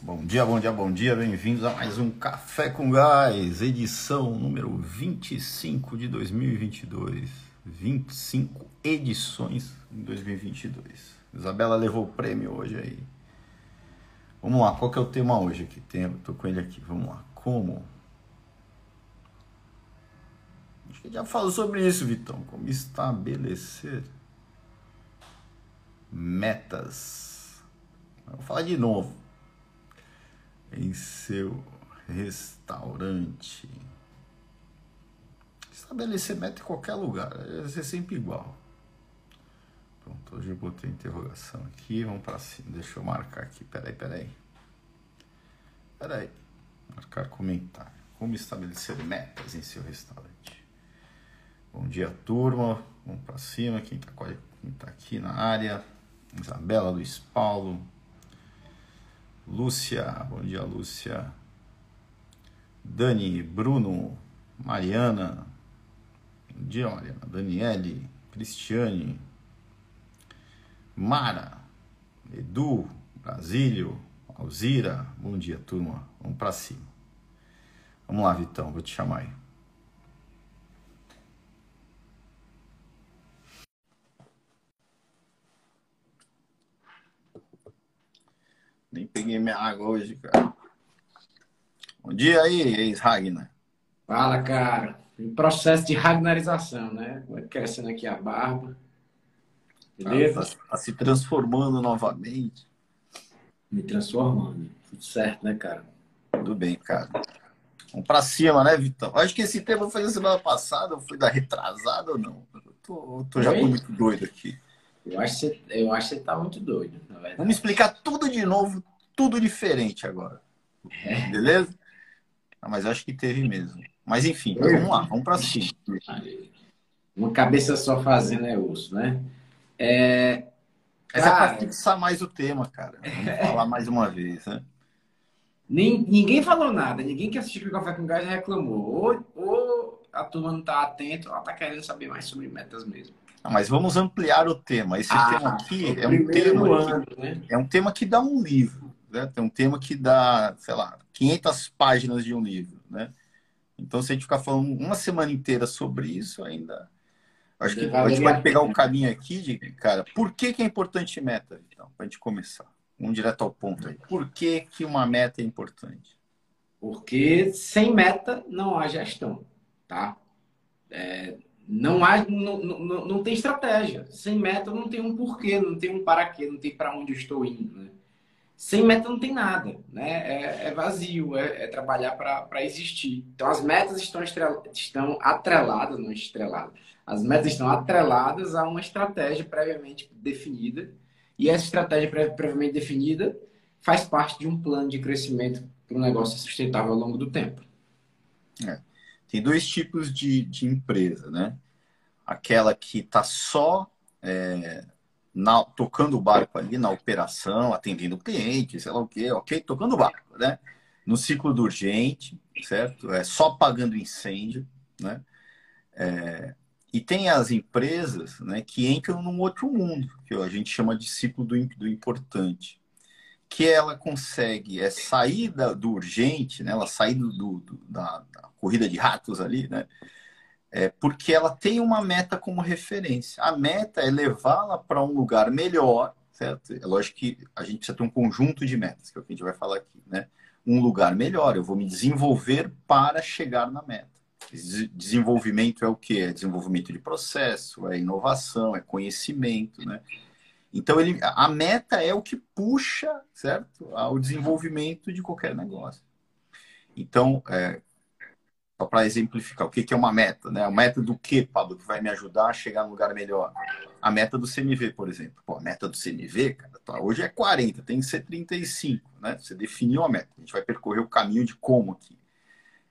Bom dia, bom dia, bom dia. Bem-vindos a mais um Café com Gás, edição número 25 de 2022. 25 edições em 2022. Isabela levou o prêmio hoje aí. Vamos lá, qual que é o tema hoje aqui? Tô com ele aqui, vamos lá. Como? Acho que já falou sobre isso, Vitão. Como estabelecer metas. Vou falar de novo. Em seu restaurante. Estabelecer meta em qualquer lugar. Vai ser sempre igual. Pronto, hoje eu botei interrogação aqui. Vamos para cima. Deixa eu marcar aqui. Peraí, peraí. Peraí. Marcar comentário. Como estabelecer metas em seu restaurante. Bom dia, turma. Vamos para cima. Quem está tá aqui na área? Isabela Luiz Paulo. Lúcia. Bom dia, Lúcia. Dani, Bruno, Mariana. Bom dia, Mariana. Daniele, Cristiane. Mara, Edu, Brasílio, Alzira, bom dia, turma. Vamos para cima. Vamos lá, Vitão, vou te chamar aí. Nem peguei minha água hoje, cara. Bom dia aí, ex-Ragnar. Fala, cara. Em processo de ragnarização, né? Vai crescendo aqui a barba. Beleza? Tá, tá, se transformando novamente. Me transformando. Tudo certo, né, cara? Tudo bem, cara. Vamos pra cima, né, Vitão? Acho que esse tema foi na semana passada, ou foi da retrasada ou não? Eu tô, tô já tô muito doido aqui. Eu acho, que você, eu acho que você tá muito doido, na verdade. Vamos explicar tudo de novo, tudo diferente agora. É. Beleza? Ah, mas acho que teve mesmo. Mas enfim, vamos lá, vamos pra cima. Uma cabeça só fazendo é osso, né? É, Essa cara, é para fixar mais o tema, cara. Vamos falar mais uma vez, né? Ninguém falou nada, ninguém que assistiu o Café com Gás reclamou. Ou, ou a turma não está atento, ela está querendo saber mais sobre metas mesmo. Mas vamos ampliar o tema. Esse ah, tema aqui é um tema, ano, que, né? é um tema que dá um livro. Né? Tem um tema que dá, sei lá, 500 páginas de um livro. Né? Então, se a gente ficar falando uma semana inteira sobre isso, ainda Acho que a gente pode pegar o caminho aqui de, cara, por que, que é importante meta? Então, para a gente começar. Um direto ao ponto aí. Por que, que uma meta é importante? Porque sem meta não há gestão, tá? É, não há, não, não, não tem estratégia. Sem meta não tem um porquê, não tem um para quê, não tem para onde eu estou indo, né? Sem meta não tem nada, né? É, é vazio, é, é trabalhar para existir. Então as metas estão, estão atreladas, não estreladas. As metas estão atreladas a uma estratégia previamente definida. E essa estratégia previamente definida faz parte de um plano de crescimento para um negócio sustentável ao longo do tempo. É. Tem dois tipos de, de empresa, né? Aquela que está só é, na, tocando o barco ali na operação, atendendo o cliente, sei lá o quê, ok? Tocando o barco, né? No ciclo do urgente, certo? É só pagando incêndio, né? É, e tem as empresas né, que entram num outro mundo, que a gente chama de ciclo do, do importante. Que ela consegue é, sair do urgente, né, ela sair do, do da, da, corrida de ratos ali, né? é, porque ela tem uma meta como referência. A meta é levá-la para um lugar melhor, certo? É lógico que a gente precisa ter um conjunto de metas, que é o que a gente vai falar aqui, né? Um lugar melhor, eu vou me desenvolver para chegar na meta. Desenvolvimento é o que? É desenvolvimento de processo, é inovação, é conhecimento, né? Então, ele, a meta é o que puxa, certo? Ao desenvolvimento de qualquer negócio. Então, é, só para exemplificar, o que, que é uma meta? Né? A meta do que, Pablo, que vai me ajudar a chegar num lugar melhor? A meta do CMV, por exemplo. Pô, a meta do CMV, cara, tá, hoje é 40, tem que ser 35. Né? Você definiu a meta. A gente vai percorrer o caminho de como aqui.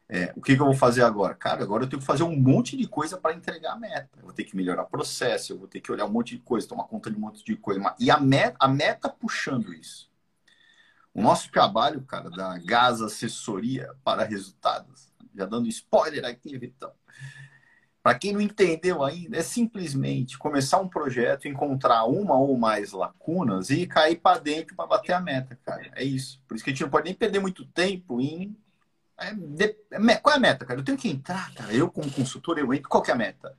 É, o que, que, eu vou fazer agora? Cara, agora eu tenho que fazer um monte de coisa para entregar a meta. Eu vou ter que melhorar o processo, eu vou ter que olhar um monte de coisa, tomar conta de um monte de coisa. E a meta, a meta puxando isso. O nosso trabalho, cara, da Gas Assessoria para Resultados já dando spoiler aqui, Vitão. para quem não entendeu ainda, é simplesmente começar um projeto, encontrar uma ou mais lacunas e cair para dentro para bater a meta, cara. É isso. Por isso que a gente não pode nem perder muito tempo em. É. É qual é a meta, cara? Eu tenho que entrar, cara. Eu, como consultor, eu entro. Qual que é a meta?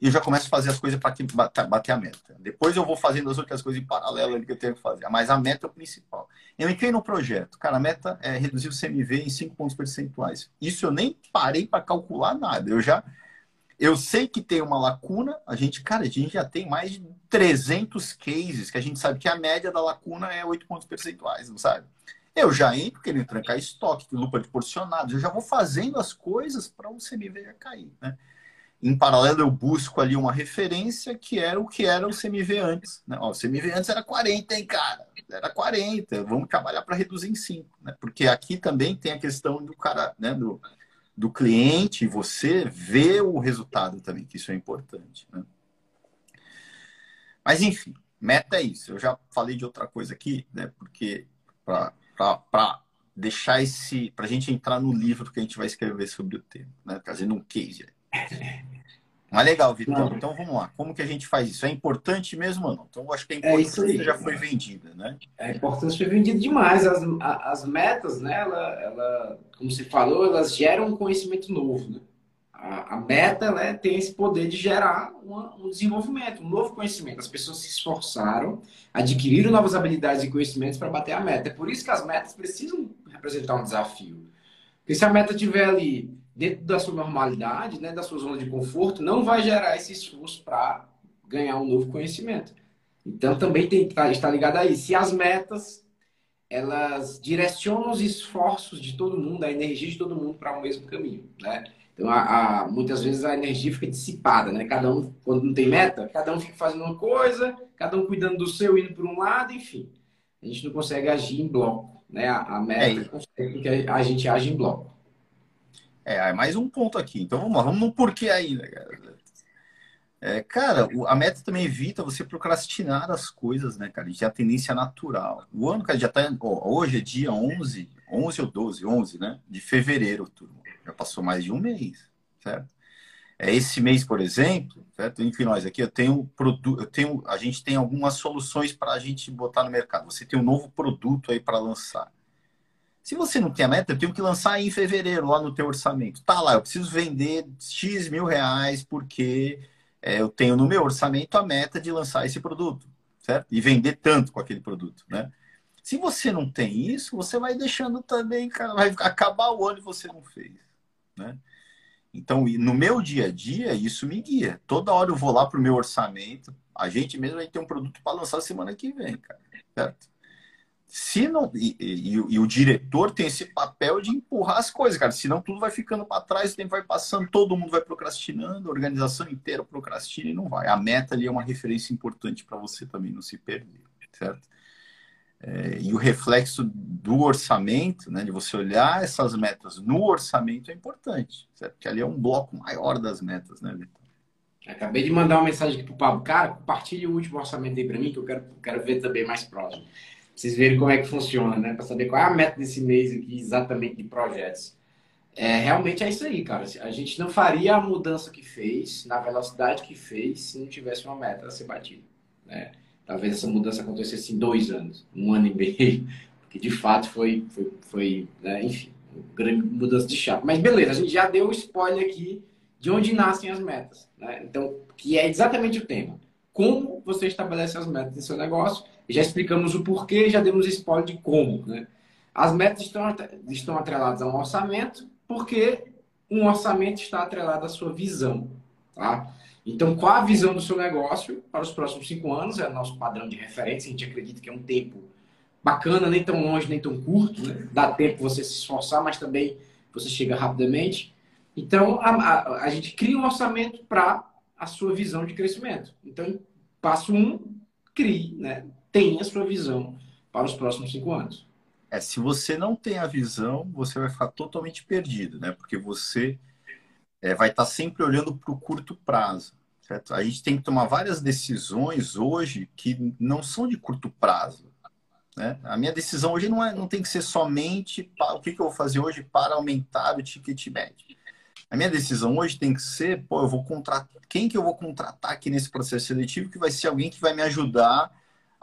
E eu já começo a fazer as coisas para bater a meta. Depois eu vou fazendo as outras coisas em paralelo ali que eu tenho que fazer. Mas a meta é o principal. Eu entrei no projeto. Cara, a meta é reduzir o CMV em 5 pontos percentuais. Isso eu nem parei para calcular nada. Eu já eu sei que tem uma lacuna, a gente, cara, a gente já tem mais de 300 cases que a gente sabe que a média da lacuna é 8 pontos percentuais, não sabe? Eu já entro querendo trancar estoque, lupa de porcionados, eu já vou fazendo as coisas para o CMV cair, né? Em paralelo, eu busco ali uma referência que era o que era o CMV antes. Né? Ó, o CMV antes era 40, hein, cara? Era 40. Vamos trabalhar para reduzir em 5. Né? Porque aqui também tem a questão do cara, né? Do, do cliente, você vê o resultado também, que isso é importante. Né? Mas, enfim, meta é isso. Eu já falei de outra coisa aqui, né? Porque para deixar esse. para a gente entrar no livro que a gente vai escrever sobre o tema, né? Trazendo um case. Mas legal, Vitor. Então vamos lá. Como que a gente faz isso? É importante mesmo ou não? Então eu acho que a é importância é já foi vendida, né? A importância foi vendida demais. As, as metas, né? Ela, ela, como você falou, elas geram um conhecimento novo, né? A, meta ela tem esse poder de gerar um desenvolvimento, um novo conhecimento. As pessoas se esforçaram, adquiriram novas habilidades e conhecimentos para bater a meta. É por isso que as metas precisam representar um desafio. Porque se a meta estiver ali dentro da sua normalidade, né, da sua zona de conforto, não vai gerar esse esforço para ganhar um novo conhecimento. Então também tem que tá, estar ligado aí. Se as metas elas direcionam os esforços de todo mundo, a energia de todo mundo para o mesmo caminho, né? Então, a, a, muitas vezes a energia fica dissipada, né? Cada um, quando não tem meta, cada um fica fazendo uma coisa, cada um cuidando do seu, indo por um lado, enfim. A gente não consegue agir em bloco, né? A, a meta é consegue que a gente age em bloco. É, mais um ponto aqui. Então vamos lá, vamos no porquê ainda, cara. É, cara, a meta também evita você procrastinar as coisas, né, cara? Já é a tendência natural. O ano, cara, já tá. Ó, hoje é dia 11, 11 ou 12, 11, né? De fevereiro, turma. Já passou mais de um mês, certo? É, esse mês, por exemplo, certo? Enfim, nós aqui eu tenho produto, eu tenho, a gente tem algumas soluções para a gente botar no mercado. Você tem um novo produto aí para lançar. Se você não tem a meta, eu tenho que lançar em fevereiro lá no teu orçamento. Tá lá, eu preciso vender X mil reais porque é, eu tenho no meu orçamento a meta de lançar esse produto, certo? E vender tanto com aquele produto, né? Se você não tem isso, você vai deixando também, cara, vai acabar o ano e você não fez, né? Então, no meu dia a dia, isso me guia. Toda hora eu vou lá pro meu orçamento. A gente mesmo vai ter um produto para lançar semana que vem, cara, certo? se não e, e, e, o diretor tem esse papel de empurrar as coisas, cara. Senão tudo vai ficando para trás, o tempo vai passando, todo mundo vai procrastinando, a organização inteira procrastina e não vai. A meta ali é uma referência importante para você também não se perder, certo? É, e o reflexo do orçamento, né, de você olhar essas metas no orçamento é importante, certo? Porque ali é um bloco maior das metas, né, Vitor? Acabei de mandar uma mensagem aqui pro Pablo. Cara, compartilhe o último orçamento aí para mim, que eu quero, quero ver também mais próximo vocês verem como é que funciona, né? Para saber qual é a meta desse mês aqui, exatamente de projetos. É, realmente é isso aí, cara. A gente não faria a mudança que fez, na velocidade que fez, se não tivesse uma meta a ser batida. Né? Talvez essa mudança acontecesse em dois anos, um ano e meio, porque de fato foi, foi, foi né? enfim, uma grande mudança de chave. Mas beleza, a gente já deu o spoiler aqui de onde nascem as metas. Né? Então, que é exatamente o tema. Como você estabelece as metas do seu negócio já explicamos o porquê, já demos spoiler de como. Né? As metas estão, estão atreladas a um orçamento, porque um orçamento está atrelado à sua visão. Tá? Então, qual a visão do seu negócio para os próximos cinco anos? É o nosso padrão de referência. A gente acredita que é um tempo bacana, nem tão longe, nem tão curto. Né? Dá tempo você se esforçar, mas também você chega rapidamente. Então, a, a, a gente cria um orçamento para a sua visão de crescimento. Então, passo um, crie, né? tem a sua visão para os próximos cinco anos. É, se você não tem a visão, você vai ficar totalmente perdido, né? Porque você é, vai estar sempre olhando para o curto prazo, certo? A gente tem que tomar várias decisões hoje que não são de curto prazo, né? A minha decisão hoje não, é, não tem que ser somente o que, que eu vou fazer hoje para aumentar o ticket médio. A minha decisão hoje tem que ser, pô, eu vou contratar, quem que eu vou contratar aqui nesse processo seletivo que vai ser alguém que vai me ajudar,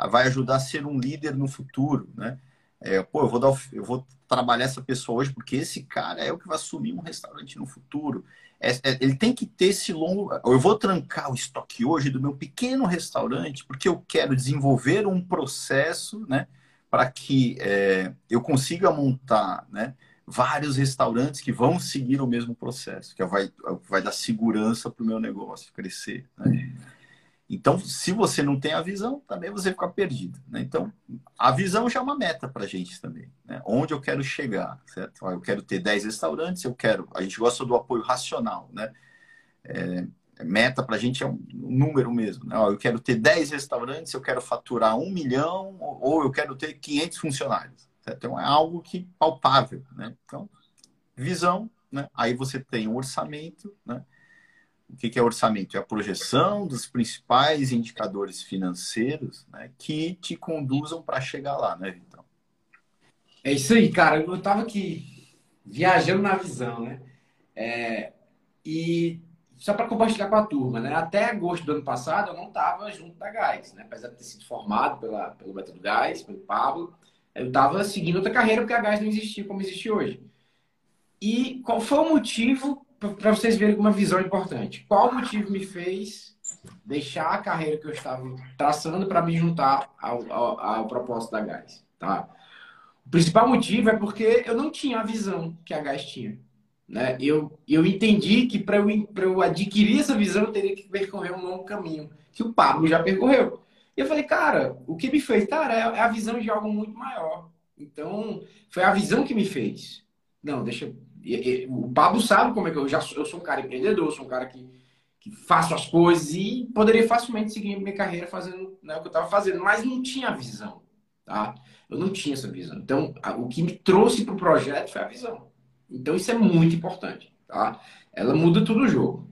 vai ajudar a ser um líder no futuro, né? É, pô, eu vou, dar, eu vou trabalhar essa pessoa hoje porque esse cara é o que vai assumir um restaurante no futuro. É, é, ele tem que ter esse longo. Eu vou trancar o estoque hoje do meu pequeno restaurante porque eu quero desenvolver um processo, né, para que é, eu consiga montar, né, vários restaurantes que vão seguir o mesmo processo, que vai, vai dar segurança para o meu negócio crescer. Né? Então, se você não tem a visão, também você fica perdido. Né? Então, a visão já é uma meta para a gente também. Né? Onde eu quero chegar, certo? Eu quero ter 10 restaurantes, eu quero... A gente gosta do apoio racional, né? É, meta para a gente é um número mesmo. Né? eu quero ter 10 restaurantes, eu quero faturar um milhão ou eu quero ter 500 funcionários. Certo? Então, é algo que palpável. Né? Então, visão, né? aí você tem o orçamento, né? O que é orçamento? É a projeção dos principais indicadores financeiros né, que te conduzam para chegar lá, né, Vitão? É isso aí, cara. Eu estava aqui viajando na visão, né? É, e só para compartilhar com a turma, né? Até agosto do ano passado eu não estava junto da Gás, né? Apesar de ter sido formado pela, pelo método Gás, pelo Pablo, eu estava seguindo outra carreira porque a Gás não existia como existe hoje. E qual foi o motivo para vocês verem uma visão importante. Qual motivo me fez deixar a carreira que eu estava traçando para me juntar ao, ao, ao, propósito da Gás? Tá? O principal motivo é porque eu não tinha a visão que a Gás tinha. Né? Eu, eu entendi que para eu, eu adquirir essa visão eu teria que percorrer um longo caminho que o Pablo já percorreu. E eu falei, cara, o que me fez? Cara, é, é a visão de algo muito maior. Então, foi a visão que me fez. Não, deixa, e, e, o Pablo sabe como é que eu já sou, eu sou um cara empreendedor, sou um cara que, que faço as coisas e poderia facilmente seguir minha carreira fazendo né, o que eu estava fazendo, mas não tinha visão, tá? Eu não tinha essa visão. Então, a, o que me trouxe para o projeto foi a visão. Então, isso é muito importante, tá? Ela muda todo o jogo.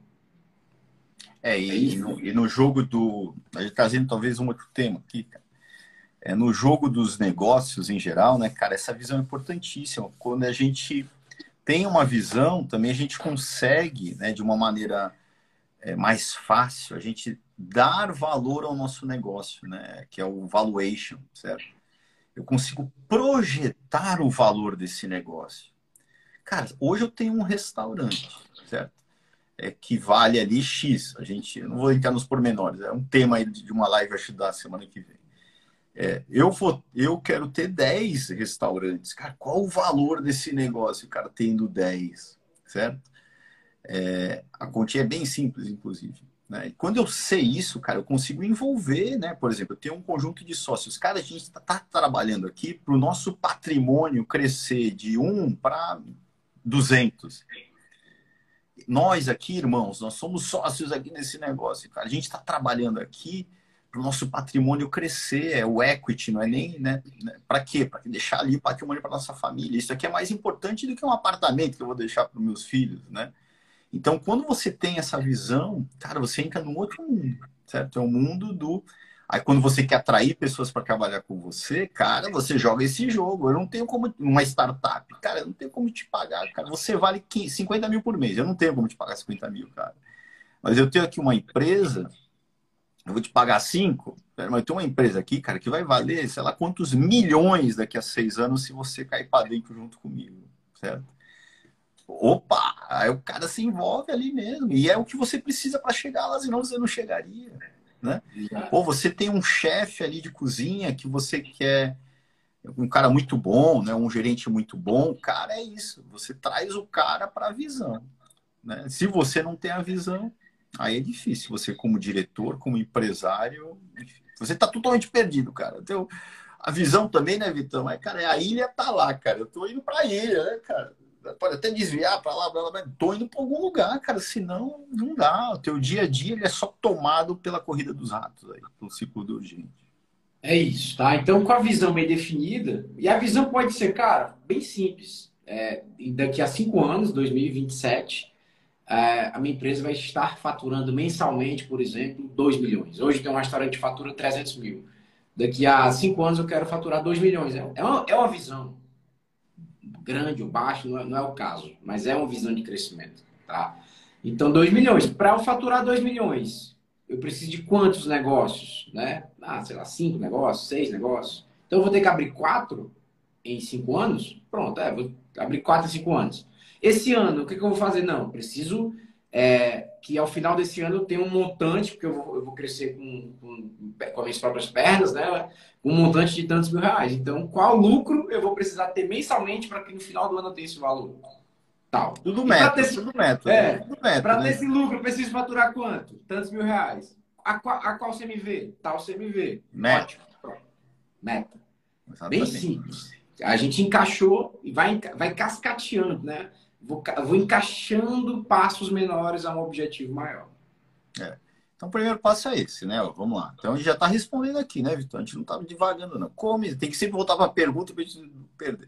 É, e, é no, e no jogo do. A gente trazendo talvez um outro tema aqui, cara. É, no jogo dos negócios em geral, né, cara, essa visão é importantíssima. Quando a gente tem uma visão, também a gente consegue, né, de uma maneira é, mais fácil, a gente dar valor ao nosso negócio, né, que é o valuation, certo? Eu consigo projetar o valor desse negócio. Cara, hoje eu tenho um restaurante, certo? É, que vale ali X. A gente, não vou entrar nos pormenores, é um tema de uma live, acho, da semana que vem. É, eu, vou, eu quero ter 10 restaurantes. Cara, qual o valor desse negócio, cara, tendo 10, certo? É, a continha é bem simples, inclusive. Né? E quando eu sei isso, cara, eu consigo envolver, né? Por exemplo, eu tenho um conjunto de sócios. Cara, a gente está tá trabalhando aqui para o nosso patrimônio crescer de 1 para 200. Nós aqui, irmãos, nós somos sócios aqui nesse negócio, cara. A gente está trabalhando aqui para o nosso patrimônio crescer, é o equity, não é nem, né? Para quê? Para deixar ali patrimônio para nossa família. Isso aqui é mais importante do que um apartamento que eu vou deixar para os meus filhos, né? Então, quando você tem essa visão, cara, você entra num outro mundo, certo? É o um mundo do. Aí, quando você quer atrair pessoas para trabalhar com você, cara, você joga esse jogo. Eu não tenho como. Uma startup, cara, eu não tenho como te pagar, cara. Você vale 50 mil por mês. Eu não tenho como te pagar 50 mil, cara. Mas eu tenho aqui uma empresa eu vou te pagar cinco, mas tem uma empresa aqui, cara, que vai valer, sei lá, quantos milhões daqui a seis anos se você cair para dentro junto comigo, certo? Opa! Aí o cara se envolve ali mesmo. E é o que você precisa para chegar lá, senão você não chegaria, né? Ou você tem um chefe ali de cozinha que você quer um cara muito bom, né? Um gerente muito bom, cara, é isso. Você traz o cara para a visão, né? Se você não tem a visão, Aí é difícil. Você, como diretor, como empresário, você está totalmente perdido, cara. Então, a visão também, né, Vitão? É, cara, a ilha tá lá, cara. Eu tô indo para a ilha, né, cara? Pode até desviar para lá, para lá, tô indo para algum lugar, cara. Senão, não dá. O teu dia a dia ele é só tomado pela corrida dos ratos aí, pelo ciclo do urgente. É isso, tá? Então, com a visão bem definida, e a visão pode ser, cara, bem simples. É, daqui a cinco anos, 2027, é, a minha empresa vai estar faturando mensalmente, por exemplo, 2 milhões. Hoje tem um restaurante que fatura 300 mil. Daqui a 5 anos eu quero faturar 2 milhões. É, é uma, é uma visão grande ou baixa, não é, não é, o caso, mas é uma visão de crescimento. tá? Então, 2 milhões. Para eu faturar 2 milhões, eu preciso de quantos negócios, né? Ah, sei lá, 5 negócios, 6 negócios. Então, eu vou ter que abrir 4 em 5 anos? Pronto, é, vou abrir 4 em 5 anos. Esse ano, o que, que eu vou fazer? Não, preciso é, que ao final desse ano eu tenha um montante, porque eu vou, eu vou crescer com, com, com as minhas próprias pernas, né? Um montante de tantos mil reais. Então, qual lucro eu vou precisar ter mensalmente para que no final do ano eu tenha esse valor? Tal. Tudo método, ter, tudo método. É, para né? ter esse lucro, eu preciso faturar quanto? Tantos mil reais. A qual, a qual CMV? Tal CMV. Meta. Ótimo. Meta. Exatamente. Bem simples. A gente encaixou e vai, vai cascateando, né? Vou, vou encaixando passos menores a um objetivo maior. É. Então, o primeiro passo é esse, né? Vamos lá. Então, a gente já está respondendo aqui, né, Vitor? A gente não está devagando, não. Come, tem que sempre voltar para a pergunta para a gente não perder.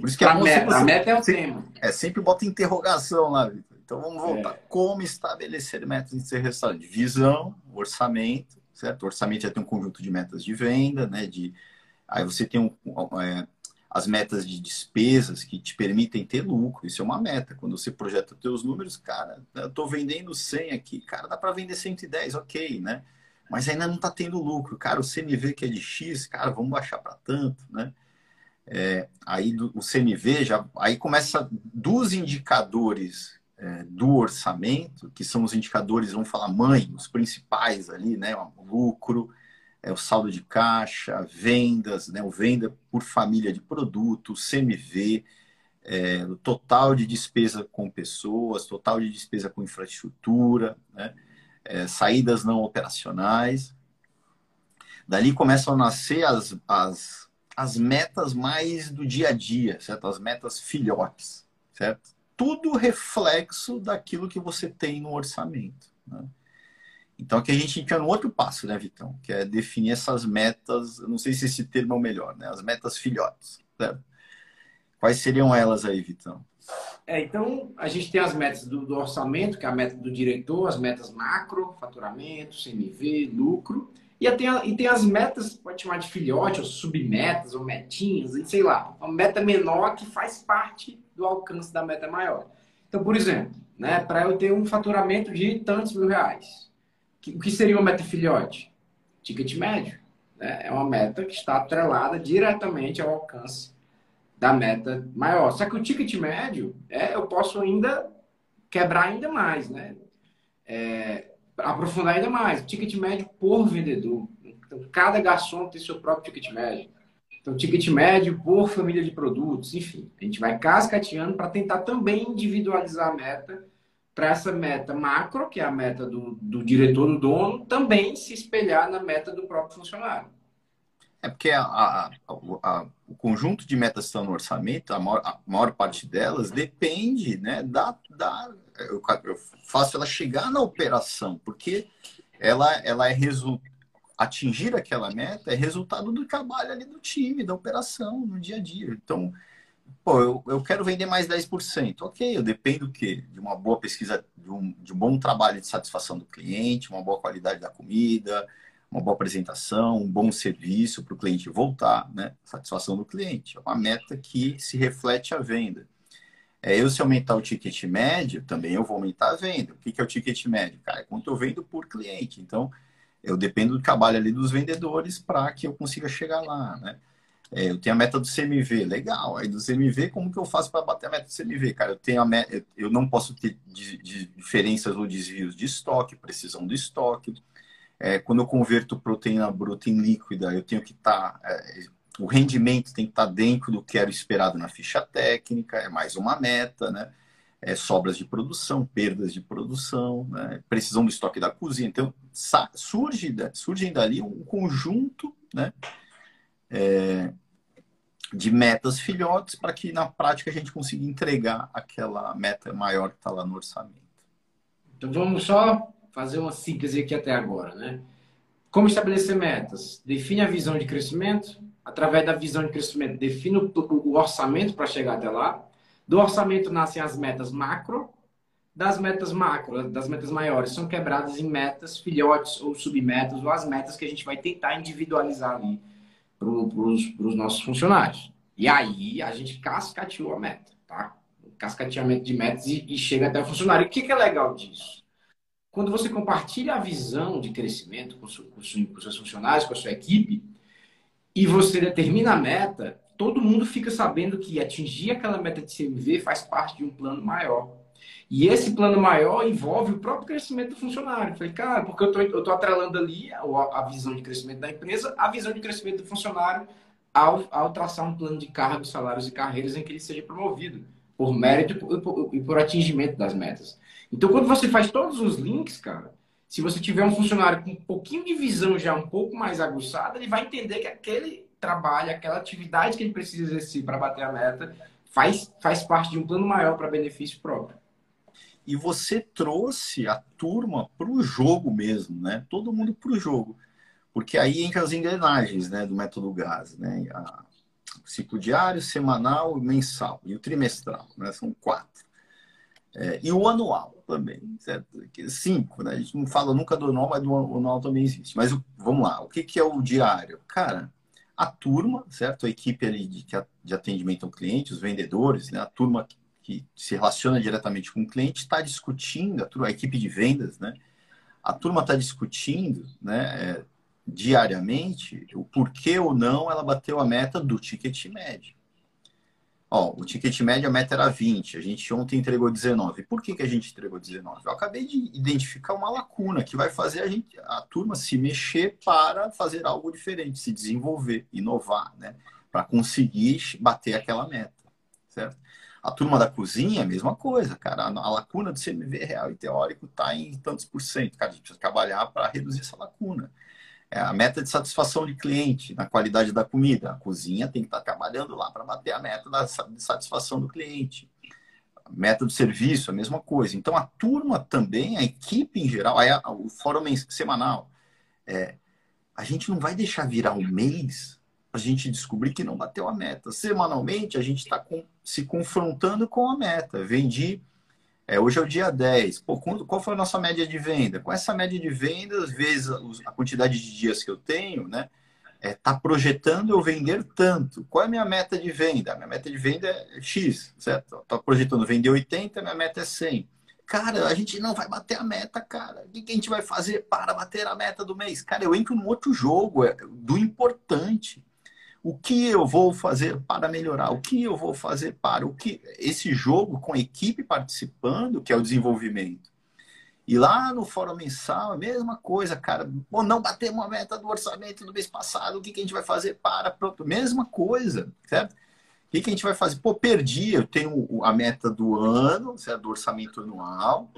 Por isso que a, meta, a meta é o sempre, tema. É, sempre bota interrogação lá, Vitor. Então, vamos voltar. É. Como estabelecer metas em ser restaurante? Visão, orçamento, certo? O orçamento já tem um conjunto de metas de venda, né? De, aí você tem um, é, as metas de despesas que te permitem ter lucro. Isso é uma meta. Quando você projeta teus números, cara, eu estou vendendo 100 aqui, cara, dá para vender 110, ok, né? Mas ainda não está tendo lucro. Cara, o CMV que é de X, cara, vamos baixar para tanto, né? É, aí do, o CMV já aí começa dos indicadores é, do orçamento, que são os indicadores, vamos falar mãe, os principais ali, né? Lucro, é o saldo de caixa, vendas, né, o venda por família de produto, CMV, é, o total de despesa com pessoas, total de despesa com infraestrutura, né, é, saídas não operacionais. Dali começam a nascer as, as, as metas mais do dia a dia, certo? As metas filhotes, certo? Tudo reflexo daquilo que você tem no orçamento. Né? Então aqui a gente entra no outro passo, né, Vitão? Que é definir essas metas, não sei se esse termo é o melhor, né? As metas filhotes. Quais seriam elas aí, Vitão? É, então, a gente tem as metas do, do, orçamento, que é a meta do diretor, as metas macro, faturamento, CMV, lucro. E tem, e tem as metas, pode chamar de filhote, ou submetas, ou metinhas, sei lá. Uma meta menor que faz parte do alcance da meta maior. Então, por exemplo, né, para eu ter um faturamento de tantos mil reais, o que seria uma meta filhote? Ticket médio. Né? É uma meta que está atrelada diretamente ao alcance da meta maior. Só que o ticket médio, é, eu posso ainda quebrar ainda mais, né? É, aprofundar ainda mais. Ticket médio por vendedor. Então, cada garçom tem seu próprio ticket médio. Então, ticket médio por família de produtos, enfim. A gente vai cascateando para tentar também individualizar a meta para essa meta macro, que é a meta do, do diretor, do dono, também se espelhar na meta do próprio funcionário. É porque a, a, a, o conjunto de metas que estão no orçamento, a maior, a maior parte delas depende né, da. da eu, eu, faço ela chegar na operação, porque ela, ela é. Atingir aquela meta é resultado do trabalho ali do time, da operação, no dia a dia. Então, pô, eu, eu quero vender mais 10%. Ok, eu dependo do quê? De uma boa pesquisa, de um, de um bom trabalho de satisfação do cliente, uma boa qualidade da comida, uma boa apresentação, um bom serviço para o cliente voltar, né? Satisfação do cliente. É uma meta que se reflete a venda. É, eu, se aumentar o ticket médio, também eu vou aumentar a venda. O que, que é o ticket médio? Cara, é quanto eu vendo por cliente. Então, eu dependo do trabalho ali dos vendedores para que eu consiga chegar lá, né? É, eu tenho a meta do CMV, legal. Aí do CMV, como que eu faço para bater a meta do CMV? Cara, eu tenho a meta, eu não posso ter diferenças ou desvios de estoque, precisão do estoque. É, quando eu converto proteína bruta em líquida, eu tenho que estar. Tá, é, o rendimento tem que estar tá dentro do que era esperado na ficha técnica, é mais uma meta, né? É, sobras de produção, perdas de produção, né? precisão do estoque da cozinha. Então, surge, surgem dali um conjunto, né? é, de metas filhotes para que na prática a gente consiga entregar aquela meta maior que está lá no orçamento. Então vamos só fazer uma síntese aqui até agora, né? Como estabelecer metas? Define a visão de crescimento. Através da visão de crescimento, define o orçamento para chegar até lá. Do orçamento nascem as metas macro. Das metas macro, das metas maiores, são quebradas em metas filhotes ou submetas, ou as metas que a gente vai tentar individualizar ali para os nossos funcionários. E aí a gente cascateou a meta, tá? cascateamento de metas e, e chega até o funcionário. o que, que é legal disso? Quando você compartilha a visão de crescimento com, com, com seus funcionários, com a sua equipe, e você determina a meta, todo mundo fica sabendo que atingir aquela meta de CMV faz parte de um plano maior. E esse plano maior envolve o próprio crescimento do funcionário. Falei, cara, porque eu tô, eu tô atrelando ali a, a visão de crescimento da empresa, a visão de crescimento do funcionário ao, ao traçar um plano de cargos, salários e carreiras em que ele seja promovido por mérito e por, e por atingimento das metas. Então, quando você faz todos os links, cara, se você tiver um funcionário com um pouquinho de visão já um pouco mais aguçada, ele vai entender que aquele trabalho, aquela atividade que ele precisa exercer para bater a meta, faz, faz parte de um plano maior para benefício próprio e você trouxe a turma para o jogo mesmo, né? Todo mundo para o jogo. Porque aí entra as engrenagens né, do método GAS, né? A, ciclo diário, semanal, mensal e o trimestral, né? São quatro. É, e o anual também, certo? Cinco, né? A gente não fala nunca do anual, mas do anual também existe. Mas vamos lá, o que, que é o diário? Cara, a turma, certo? A equipe ali de, de atendimento ao cliente, os vendedores, né? A turma que se relaciona diretamente com o cliente está discutindo, a, a, equipe de vendas, né? A turma está discutindo, né? É, diariamente o porquê ou não ela bateu a meta do ticket médio. Ó, o ticket médio, a meta era 20, a gente ontem entregou 19. Por que, que a gente entregou 19? Eu acabei de identificar uma lacuna que vai fazer a, gente, a turma se mexer para fazer algo diferente, se desenvolver, inovar, né? Para conseguir bater aquela meta, certo? A turma da cozinha, a mesma coisa, cara. A, lacuna do CMV real e teórico está em tantos por cento. Cara, a gente precisa trabalhar para reduzir essa lacuna. É a meta de satisfação de cliente, na qualidade da comida. A cozinha tem que estar tá trabalhando lá para bater a meta da, de satisfação do cliente. Meta do serviço, a mesma coisa. Então, a turma também, a equipe em geral, aí, o fórum semanal, é, a gente não vai deixar virar um mês a gente descobrir que não bateu a meta. Semanalmente, a gente está se confrontando com a meta. Vendi, é, hoje é o dia 10. Pô, qual foi a nossa média de venda? Com essa média de vendas, vezes a quantidade de dias que eu tenho, né? É, tá projetando eu vender tanto. Qual é a minha meta de venda? A minha meta de venda é X, certo? Está projetando vender 80, minha meta é 100. Cara, a gente não vai bater a meta, cara. O que a gente vai fazer para bater a meta do mês? Cara, eu entro num outro jogo, é, do importante o que eu vou fazer para melhorar, o que eu vou fazer para o que esse jogo com a equipe participando, que é o desenvolvimento. E lá no fórum mensal, a mesma coisa, cara. Pô, não batemos a meta do orçamento do mês passado, o que, que a gente vai fazer para pronto, mesma coisa, certo? O que, que a gente vai fazer? Pô, perdi, eu tenho a meta do ano, certo? do orçamento anual,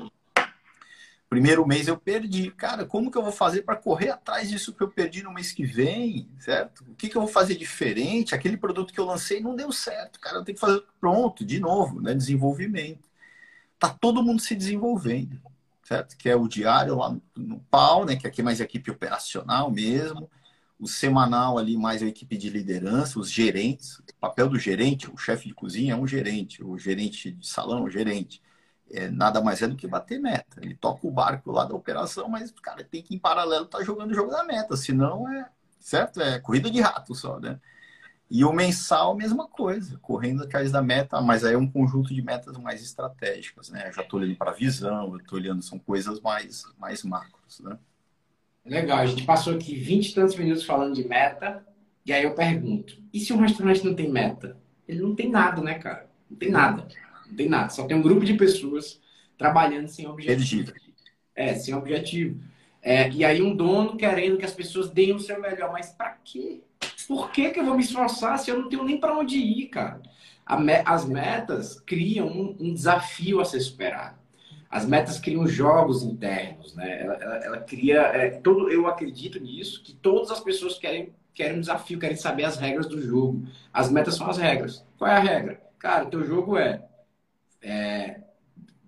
Primeiro mês eu perdi. Cara, como que eu vou fazer para correr atrás disso que eu perdi no mês que vem, certo? O que, que eu vou fazer diferente? Aquele produto que eu lancei não deu certo, cara. Eu tenho que fazer pronto, de novo, né? Desenvolvimento. Tá todo mundo se desenvolvendo, certo? Que é o diário lá no, no pau, né? Que aqui é mais a equipe operacional mesmo. O semanal ali mais a equipe de liderança, os gerentes. O papel do gerente, o chefe de cozinha é um gerente, o gerente de salão é um gerente é, nada mais é do que bater meta. Ele toca o barco lá da operação, mas, cara, tem que em paralelo estar tá jogando o jogo da meta, senão é, certo? É corrida de rato só, né? E o mensal, mesma coisa, correndo atrás da meta, mas aí é um conjunto de metas mais estratégicas, né? Eu já estou olhando para a visão, eu estou olhando, são coisas mais, mais macros, né? Legal, a gente passou aqui 20 e tantos minutos falando de meta, e aí eu pergunto, e se um restaurante não tem meta? Ele não tem nada, né, cara? Não tem nada. Não tem nada. Só tem um grupo de pessoas trabalhando sem objetivo. É, sem objetivo. É, e aí um dono querendo que as pessoas deem o seu melhor. Mas para quê? Por que, que eu vou me esforçar se eu não tenho nem para onde ir, cara? Me... as metas criam um, um, desafio a ser superado. As metas criam jogos internos, né? Ela, ela, ela cria... É, todo, eu acredito nisso, que todas as pessoas querem, querem um desafio, querem saber as regras do jogo. As metas são as regras. Qual é a regra? Cara, o teu jogo é é,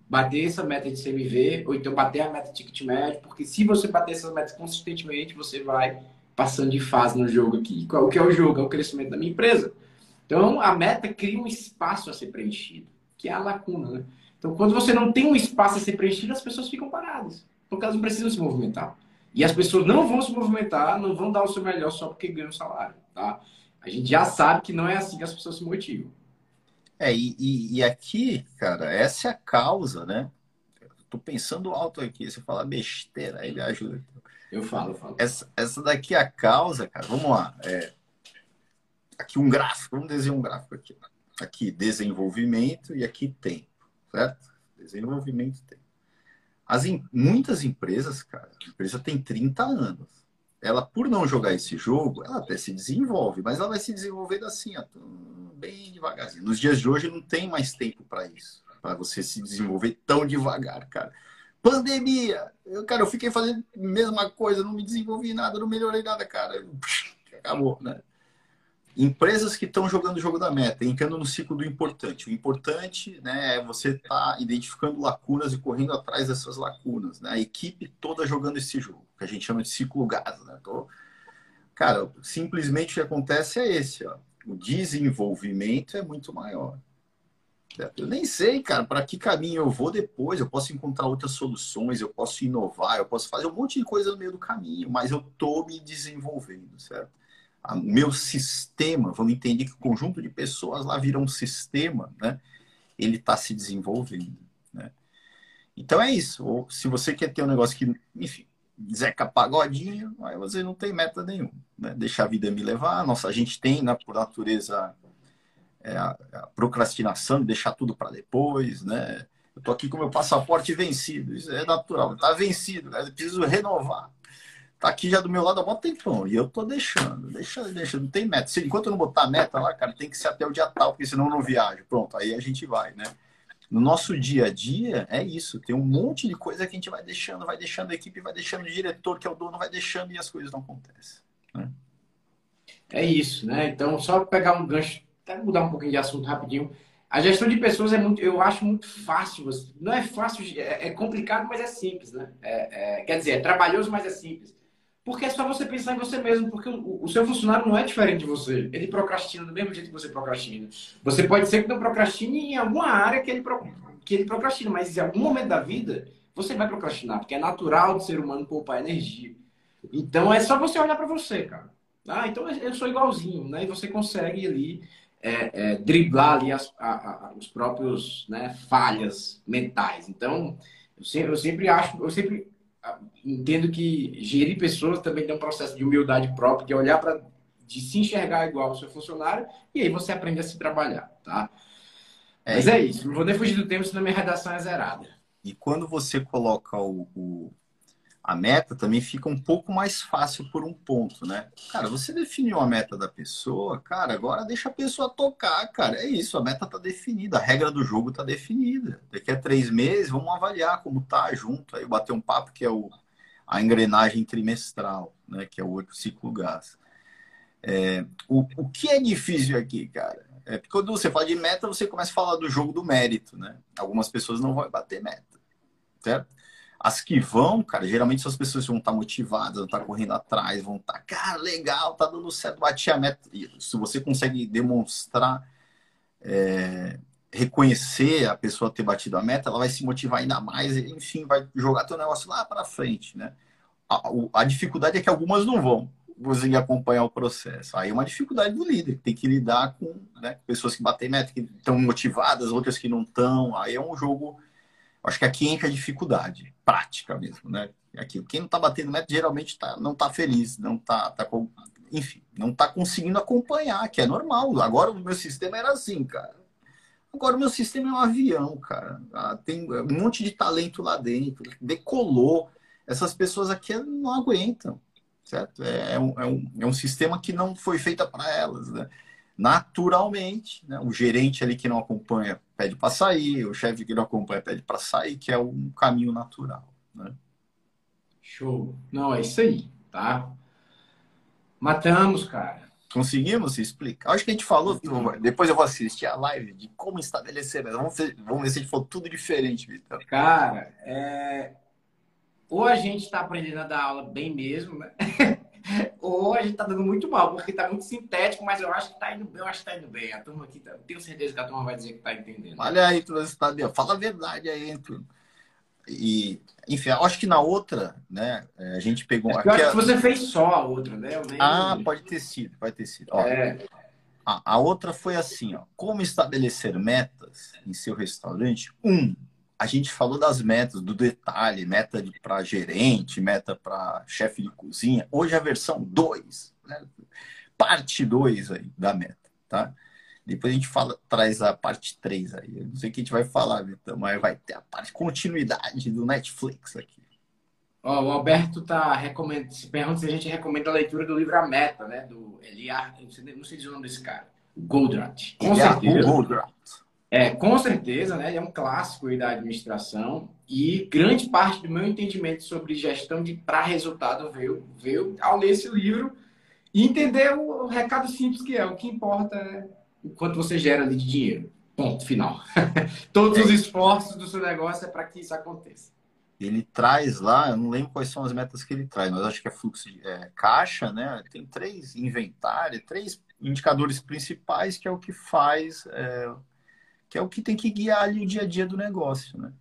bater essa meta de CMV, ou então bater a meta de ticket médio, porque se você bater essas metas consistentemente, você vai passando de fase no jogo aqui. O que é o jogo? É o crescimento da minha empresa. Então, a meta cria um espaço a ser preenchido, que é a lacuna. Né? Então, quando você não tem um espaço a ser preenchido, as pessoas ficam paradas, porque elas não precisam se movimentar. E as pessoas não vão se movimentar, não vão dar o seu melhor só porque ganham salário, tá? A gente já sabe que não é assim que as pessoas se motivam. É, e, e, aqui, cara, essa é a causa, né? Tô pensando alto aqui. Você fala besteira, aí me ajuda. Eu falo, eu falo. Essa, essa daqui é a causa, cara. Vamos lá. É, aqui um gráfico, vamos desenhar um gráfico aqui. Aqui, desenvolvimento e aqui tempo, certo? Desenvolvimento e tempo. As, muitas empresas, cara, a empresa tem 30 anos. Ela, por não jogar esse jogo, ela até se desenvolve, mas ela vai se desenvolvendo assim, ó, bem devagarzinho. Nos dias de hoje não tem mais tempo para isso, para você se desenvolver tão devagar, cara. Pandemia! Eu, cara, eu fiquei fazendo a mesma coisa, não me desenvolvi nada, não melhorei nada, cara. Acabou, né? Empresas que estão jogando o jogo da meta, entrando no ciclo do importante. O importante né, é você estar tá identificando lacunas e correndo atrás dessas lacunas. Né? A equipe toda jogando esse jogo, que a gente chama de ciclo gás. Né? Então, cara, simplesmente o que acontece é esse. Ó. O desenvolvimento é muito maior. Eu nem sei, cara, para que caminho eu vou depois. Eu posso encontrar outras soluções, eu posso inovar, eu posso fazer um monte de coisa no meio do caminho, mas eu estou me desenvolvendo, certo? o meu sistema, vamos entender que o conjunto de pessoas lá vira um sistema, né? Ele está se desenvolvendo, né? Então é isso. Ou se você quer ter um negócio que, enfim, Zeca Pagodinho, aí você não tem meta nenhuma. Né? Deixar a vida me levar. Nossa, a gente tem, né, por natureza, é, a, procrastinação de deixar tudo para depois, né? Eu tô aqui com meu passaporte vencido, isso é natural, tá vencido, né? preciso renovar tá aqui já do meu lado há muito tempão. E eu tô deixando, deixando, deixando. Não tem meta. Se, enquanto eu não botar meta lá, cara, tem que ser até o dia tal, porque senão eu não viajo. Pronto, aí a gente vai, né? No nosso dia a dia, é isso. Tem um monte de coisa que a gente vai deixando, vai deixando a equipe, vai deixando o diretor, que é o dono, vai deixando e as coisas não acontecem. Né? É isso, né? Então, só pegar um gancho, até mudar um pouquinho de assunto rapidinho. A gestão de pessoas é muito, eu acho muito fácil. Não é fácil, é, é complicado, mas é simples, né? É, é, quer dizer, é trabalhoso, mas é simples. Porque é só você pensar em você mesmo, porque o, o, seu funcionário não é diferente de você. Ele procrastina do mesmo jeito que você procrastina. Você pode ser que não procrastine em alguma área que ele, que ele procrastina, mas em algum momento da vida você vai procrastinar, porque é natural do ser humano poupar energia. Então é só você olhar para você, cara. Ah, então eu sou igualzinho, né? E você consegue ali é, é, driblar ali as, a, a, os próprios né, falhas mentais. Então eu sempre, eu sempre acho, eu sempre entendo que gerir pessoas também tem um processo de humildade própria, de olhar para de se enxergar igual ao seu funcionário e aí você aprende a se trabalhar, tá? Mas é isso, não vou nem fugir do tempo, senão minha redação é zerada. E quando você coloca o, o, a meta, também fica um pouco mais fácil por um ponto, né? Cara, você definiu a meta da pessoa, cara, agora deixa a pessoa tocar, cara. É isso, a meta tá definida, a regra do jogo tá definida. Daqui a três meses, vamos avaliar como tá junto, aí bater um papo que é o a engrenagem trimestral, né, que é o outro ciclo gás. É, o, o que é difícil aqui, cara? É porque quando você fala de meta, você começa a falar do jogo do mérito, né? Algumas pessoas não vão bater meta, certo? As que vão, cara, geralmente são as pessoas que vão estar motivadas, vão estar correndo atrás, vão estar, cara, legal, tá dando certo, bati a meta. Se você consegue demonstrar, é, reconhecer a pessoa ter batido a meta, ela vai se motivar ainda mais, enfim, vai jogar teu negócio lá para frente, né? A, a, dificuldade é que algumas não vão conseguir acompanhar o processo. Aí é uma dificuldade do líder, tem que lidar com né, pessoas que batem meta, que estão motivadas, outras que não estão. Aí é um jogo. Acho que aqui entra a dificuldade, prática mesmo, né? Aqui, quem não está batendo meta geralmente tá, não está feliz, não está, tá, enfim, não está conseguindo acompanhar, que é normal. Agora o meu sistema era assim, cara Agora, o meu sistema é um avião, cara. Ah, tem um monte de talento lá dentro. Decolou. Essas pessoas aqui não aguentam, certo? É, é um, é um, é um sistema que não foi feito para elas, né? Naturalmente, né? o gerente ali que não acompanha pede para sair, o chefe que não acompanha pede para sair, que é um caminho natural, né? Show. Não, é isso aí, tá? Matamos, cara. Conseguimos explicar? Acho que a gente falou, depois eu vou assistir a live de como estabelecer. Vamos ver, vamos ver se a gente falou tudo diferente, Vitor. Cara, é... ou a gente está aprendendo a dar aula bem mesmo, né? ou a gente está dando muito mal, porque está muito sintético, mas eu acho que está indo bem, eu acho que está indo bem. A turma aqui, tá... tenho certeza que a turma vai dizer que está entendendo. Olha aí, tu está Fala a verdade aí, tu. E, enfim, acho que na outra, né, é, a gente pegou. Eu acho que você fez só a outra, né? Nem... Ah, pode ter sido, pode ter sido. Ó, é. A, a outra foi assim, ó, como estabelecer metas em seu restaurante? Um, a gente falou das metas, do detalhe, meta para gerente, meta para chefe de cozinha. Hoje a versão 2, né? parte 2 aí da meta, tá? Depois a gente fala, traz a parte 3 aí. Eu não sei o que a gente vai falar, Vitor, mas vai ter a parte continuidade do Netflix aqui. Ó, o Alberto tá recomendando, se pergunta se a gente recomenda a leitura do livro A Meta, né? Do Eliar, não sei, não sei dizer o nome desse cara. Goldratt. Com Eliar certeza. Goldratt. É, com certeza, né? Ele é um clássico da administração e grande parte do meu entendimento sobre gestão de para resultado veio, veio ao ler esse livro e entender o, o recado simples que é. O que importa é o quanto você gera de dinheiro. Ponto final. Todos é. os esforços do seu negócio é para que isso aconteça ele traz lá, eu não lembro quais são as metas que ele traz, mas acho que é fluxo de é, caixa, né? Tem três inventário, três indicadores principais que é o que faz, é, que é o que tem que guiar ali o dia a dia do negócio, né?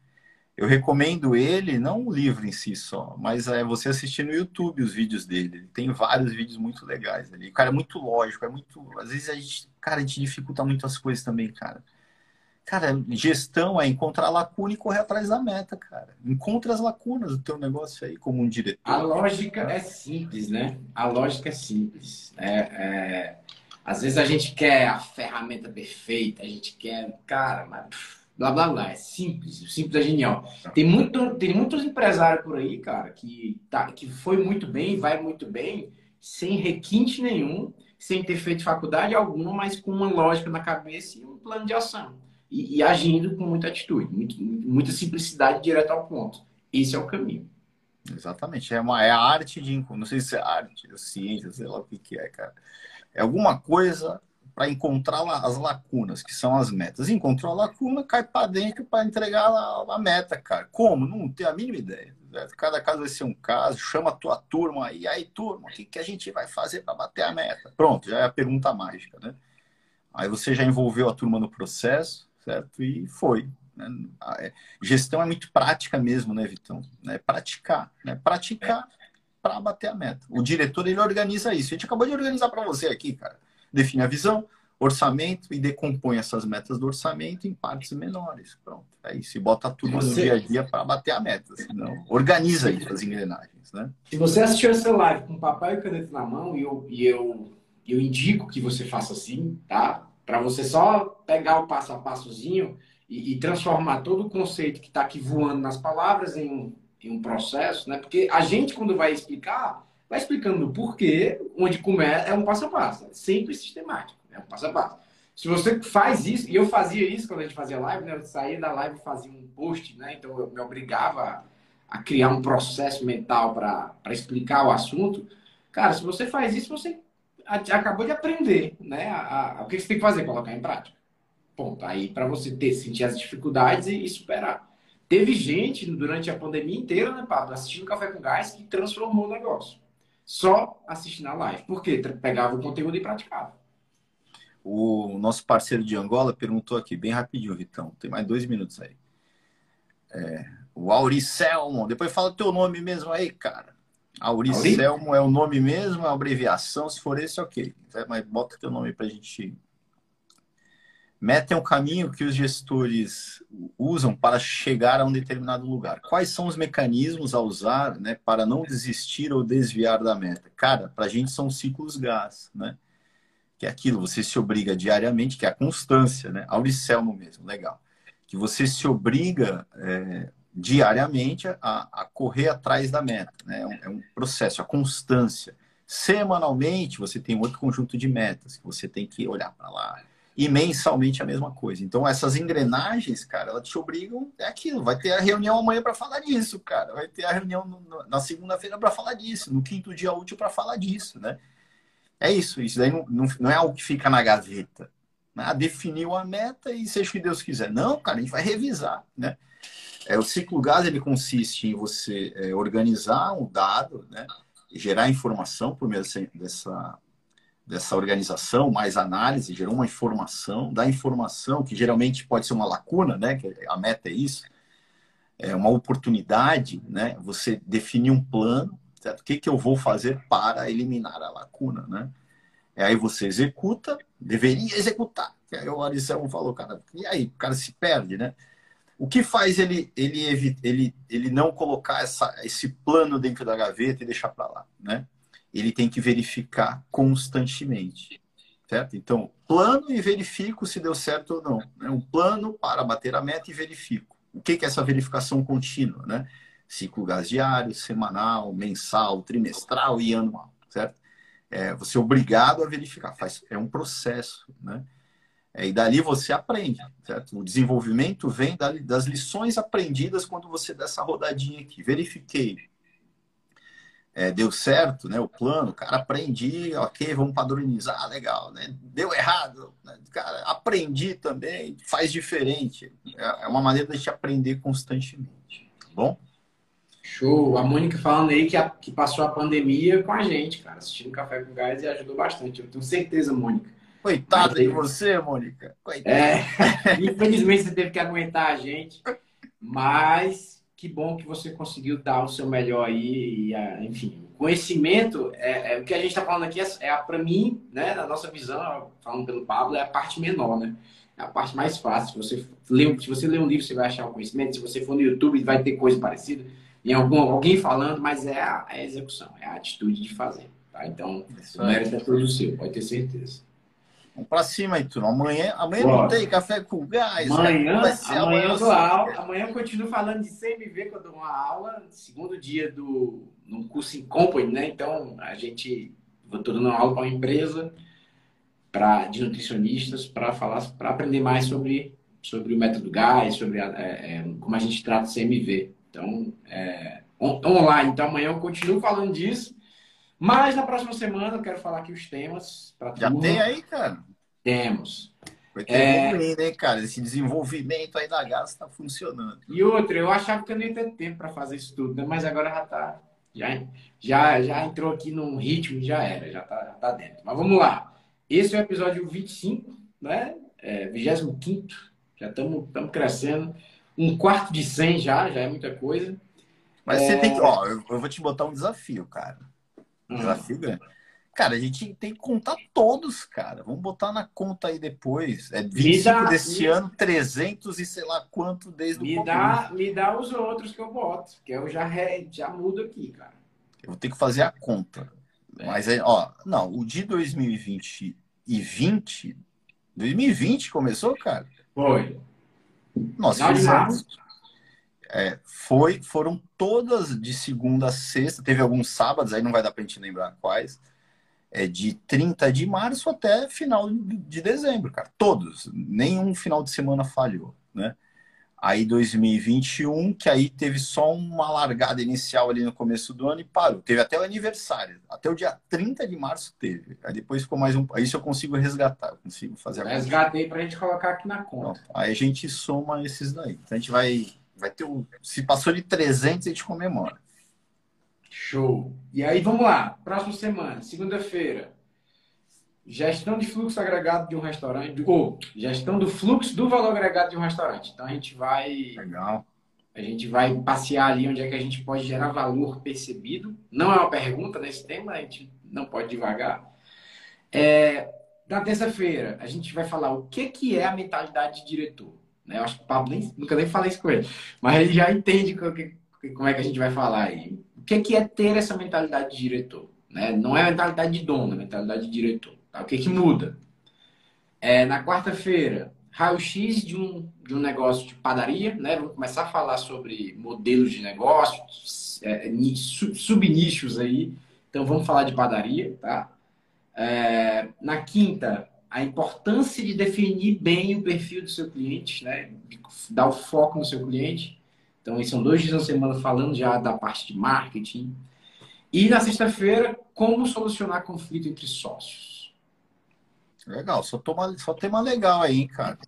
Eu recomendo ele, não o livro em si só, mas é você assistir no YouTube os vídeos dele. Ele tem vários vídeos muito legais ali. O cara é muito lógico, é muito. Às vezes a gente, cara, a gente dificulta muito as coisas também, cara. Cara, gestão é encontrar lacuna e correr atrás da meta, cara. Encontra as lacunas do teu negócio aí como um diretor. A lógica é simples, né? A lógica é simples. É, é... Às vezes a gente quer a ferramenta perfeita, a gente quer, cara, mas blá blá blá. É simples, simples é genial. Tem, muito, tem muitos empresários por aí, cara, que, tá, que foi muito bem, vai muito bem, sem requinte nenhum, sem ter feito faculdade alguma, mas com uma lógica na cabeça e um plano de ação e, e agindo com muita atitude, muito, muita simplicidade direto ao ponto. Esse é o caminho. Exatamente. É, uma, é a arte de. Não sei se é arte, é ciência, sei lá o que, que é, cara. É alguma coisa para encontrar as lacunas, que são as metas. Encontrou a lacuna, cai para dentro para entregar a, a, meta, cara. Como? Não tenho a mínima ideia. Cada caso vai ser um caso, chama a tua turma aí, aí turma, o que, que a gente vai fazer para bater a meta? Pronto, já é a pergunta mágica, né? Aí você já envolveu a turma no processo, certo? E foi. Né? É, gestão é muito prática mesmo, né, Vitão? É praticar, né? Praticar para bater a meta. O diretor, ele organiza isso. A gente acabou de organizar para você aqui, cara. Define a visão, orçamento e decompõe essas metas do orçamento em partes menores. Pronto. É se bota tudo você... no dia a dia para bater a meta. Senão, organiza aí as engrenagens, né? Se você assistiu essa live com papel e caneta na mão e eu, e eu, eu indico que você faça assim, tá? para você só pegar o passo a passozinho e, e transformar todo o conceito que está aqui voando nas palavras em um, em um processo, né? Porque a gente, quando vai explicar, vai explicando o porquê, onde começa, é um passo a passo, é sempre sistemático, é um passo a passo. Se você faz isso, e eu fazia isso quando a gente fazia live, né? Eu saía da live e fazia um post, né? Então eu me obrigava a criar um processo mental para explicar o assunto. Cara, se você faz isso, você acabou de aprender, né? A, a, o que você tem que fazer? Colocar em prática. Ponto. Aí para você ter, sentir as dificuldades e, e, superar. Teve gente durante a pandemia inteira, né, Pablo, assistindo Café com Gás que transformou o negócio. Só assistindo a live. Por quê? Pegava o conteúdo e praticava. O nosso parceiro de Angola perguntou aqui, bem rapidinho, Vitão. Tem mais dois minutos aí. É, o Auricelmo. Depois fala o teu nome mesmo aí, cara. Auricelmo é o nome mesmo, é a abreviação. Se for esse, ok. Mas bota teu nome para a gente. Meta é um caminho que os gestores usam para chegar a um determinado lugar. Quais são os mecanismos a usar né, para não desistir ou desviar da meta? Cara, para a gente são ciclos gás, né? Que é aquilo, você se obriga diariamente, que é a constância, né? Auricelmo mesmo, legal. Que você se obriga é, diariamente a, a correr atrás da meta. Né? É, um, é um processo, a constância. Semanalmente, você tem outro conjunto de metas que você tem que olhar para lá. E mensalmente a mesma coisa. Então, essas engrenagens, cara, elas te obrigam. É aquilo. Vai ter a reunião amanhã para falar disso, cara. Vai ter a reunião no, na segunda-feira para falar disso. No quinto dia útil para falar disso, né? É isso. Isso daí não, não, não é algo que fica na gaveta. Né? Definiu a meta e seja o que Deus quiser. Não, cara, a gente vai revisar, né? É, o ciclo gás ele consiste em você é, organizar um dado, né, gerar informação por meio dessa organização, mais análise, gerar uma informação, da informação, que geralmente pode ser uma lacuna, né, que a meta é isso, é uma oportunidade, né, você definir um plano, certo? o que, que eu vou fazer para eliminar a lacuna, né? E aí você executa, deveria executar. E aí o Aricel falou, cara, e aí? O cara se perde, né? O que faz ele, ele, ele, ele não colocar essa, esse plano dentro da gaveta e deixar para lá, né? Ele tem que verificar constantemente, certo? Então, plano e verifico se deu certo ou não. Né? Um plano para bater a meta e verifico. O que é essa verificação contínua, né? Ciclo gás diário, semanal, mensal, trimestral e anual, certo? É, você é obrigado a verificar, faz, é um processo, né? É, e dali você aprende, certo? O desenvolvimento vem das lições aprendidas quando você dá essa rodadinha aqui. Verifiquei. É, deu certo, né? O plano, cara, aprendi, ok, vamos padronizar, legal, né? Deu errado, né? cara, aprendi também, faz diferente. É, é uma maneira de gente aprender constantemente, tá bom? Show. A Mônica falando aí que, a, que passou a pandemia com a gente, cara, assistindo Café com Gás e ajudou bastante. Eu tenho certeza, Mônica. Coitada de você, Mônica. Coitada. É, infelizmente você teve que aguentar a gente, mas que bom que você conseguiu dar o seu melhor aí. E, enfim, o conhecimento, é, é, o que a gente está falando aqui é, é para mim, né, na nossa visão, falando pelo Pablo, é a parte menor, né? É a parte mais fácil. Você lê, se você ler um livro, você vai achar o conhecimento. Se você for no YouTube, vai ter coisa parecida em algum, alguém falando, mas é a, é a execução, é a atitude de fazer. Tá? Então, o mérito é todo seu, pode ter certeza. Vamos pra cima aí, turma. Amanhã, amanhã não tem café com gás. Amanhã, vai ser amanhã, eu aula. Amanhã eu continuo falando de CMV quando eu dou uma aula. Segundo dia do no curso em Company, né? Então, a gente... Vou dando uma aula para uma empresa pra, de nutricionistas para falar, para aprender mais sobre, sobre o método gás, sobre a, é, é, como a gente trata o CMV. Então, é, online. Então, amanhã eu continuo falando disso. Mas na próxima semana eu quero falar aqui os temas. Já turma. tem aí, cara? Temos. Foi é... hein, cara? Esse desenvolvimento aí da gás está funcionando. E outra, eu achava que eu não ia ter tempo para fazer isso tudo, né? mas agora já tá. Já, já, já entrou aqui num ritmo e já era, já tá, já tá dentro. Mas vamos lá. Esse é o episódio 25, né? É, 25. Já estamos crescendo um quarto de 100 já, já é muita coisa. Mas é... você tem que, ó, eu, vou te botar um desafio, cara. Hum. desafio grande. Cara, a gente tem que contar todos, cara. Vamos botar na conta aí depois. É 25 dá, desse me... ano, 300 e sei lá quanto desde me o dá, Me dá os outros que eu boto, que eu já, re... já mudo aqui, cara. Eu vou ter que fazer a conta. É. Mas aí, ó, não, o de 2020 e 20, 2020 começou, cara? Foi. Nós fizemos. É, foi, foram todas de segunda a sexta, teve alguns sábados, aí não vai dar pra gente lembrar quais. É de 30 de março até final de dezembro, cara. Todos. Nenhum final de semana falhou, né? Aí 2021, que aí teve só uma largada inicial ali no começo do ano e parou. Teve até o aniversário. Até o dia 30 de março teve. Aí depois ficou mais um. Isso eu consigo resgatar. Eu consigo fazer Resgatei para a gente colocar aqui na conta. aí a gente soma esses daí. Então a gente vai. Vai ter o. Se passou de 300, a gente comemora. Show. E aí vamos lá. Próxima semana, segunda-feira. Gestão de fluxo agregado de um restaurante, ou gestão do fluxo do valor agregado de um restaurante. Então a gente vai. Legal. A gente vai passear ali onde é que a gente pode gerar valor percebido. Não é uma pergunta nesse tema, a gente não pode devagar. É, na terça-feira, a gente vai falar o que, que é a mentalidade de diretor. Né? Eu acho que o Pablo nem, nunca nem falei isso com ele, mas ele já entende como é que a gente vai falar aí. O que, que é ter essa mentalidade de diretor? Né? Não é a mentalidade de dono, é a mentalidade de diretor. Tá? O que, que muda? É, na quarta-feira, raio-x de um, de um negócio de padaria, né? Vamos começar a falar sobre modelos de negócios, é, subnichos aí. Então, vamos falar de padaria, tá? É, na quinta, a importância de definir bem o perfil do seu cliente, né? Dar o foco no seu cliente. Então, esses são dois dias na semana falando já da parte de marketing. E na sexta-feira, como solucionar conflito entre sócios. Legal, só, toma, só tema legal aí, cara.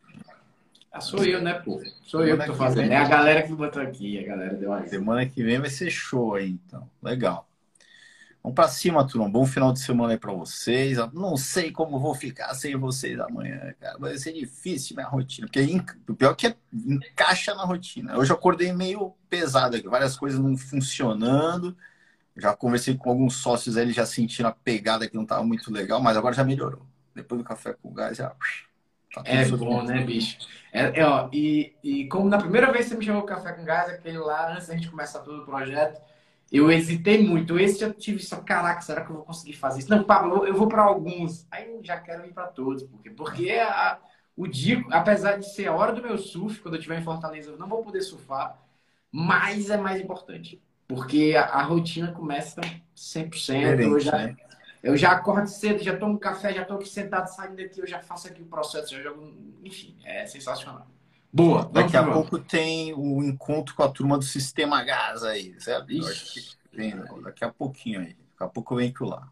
Ah, sou eu, né, pô? Sou Semana eu que tô fazendo. Vem... É a galera que botou aqui, a galera deu aí. Semana que vem vai ser show aí, então. Legal. Vamos pra cima, turma. Bom final de semana aí pra vocês. Não sei como vou ficar sem vocês amanhã, cara. Vai ser difícil minha rotina. Porque o pior é que é, encaixa na rotina. Hoje eu acordei meio pesado aqui, várias coisas não funcionando. Já conversei com alguns sócios, eles já sentiram a pegada que não estava muito legal, mas agora já melhorou. Depois do café com gás, já. Tá é bom, né, bicho? É, é, ó, e, e como na primeira vez que você me chamou café com gás, aquele lá, antes da gente começar todo o projeto, eu hesitei muito. Esse já tive só, caraca, será que eu vou conseguir fazer isso? Não, Pablo, eu vou para alguns. Aí eu já quero ir para todos, porque porque a, o dia, apesar de ser a hora do meu surf, quando eu estiver em Fortaleza, eu não vou poder surfar, mas é mais importante. Porque a, a rotina começa 100%. eu, já, né? eu já acordo cedo, já tomo café, já estou aqui sentado, saindo daqui, eu já faço aqui o processo, já jogo. Enfim, é sensacional. Boa. Daqui a pouco tem o encontro com a turma do Sistema Gás aí, certo? Vem, daqui a pouquinho aí. Daqui a pouco eu venho lá.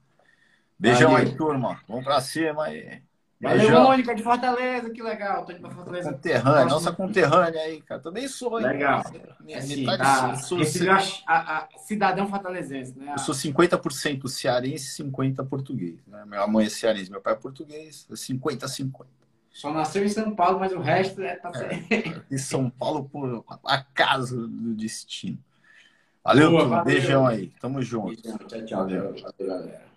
Beijão aí, turma. Vamos pra cima aí. Valeu, Mônica de Fortaleza, que legal. Tô indo pra Fortaleza. Conterrânea, nossa conterrânea aí, cara. Também sou, hein? Legal. Minha assim, tá, sou, esse a, a, cidadão fortalezense, né? Eu sou 50% cearense e 50% português. Né? Minha mãe é cearense, meu pai é português. 50-50. Só nasceu em São Paulo, mas o resto é. Tá é, em São Paulo, por acaso do destino. Valeu, Boa, valeu. beijão aí. Tamo junto. Tchau, tchau. Valeu. Valeu, galera.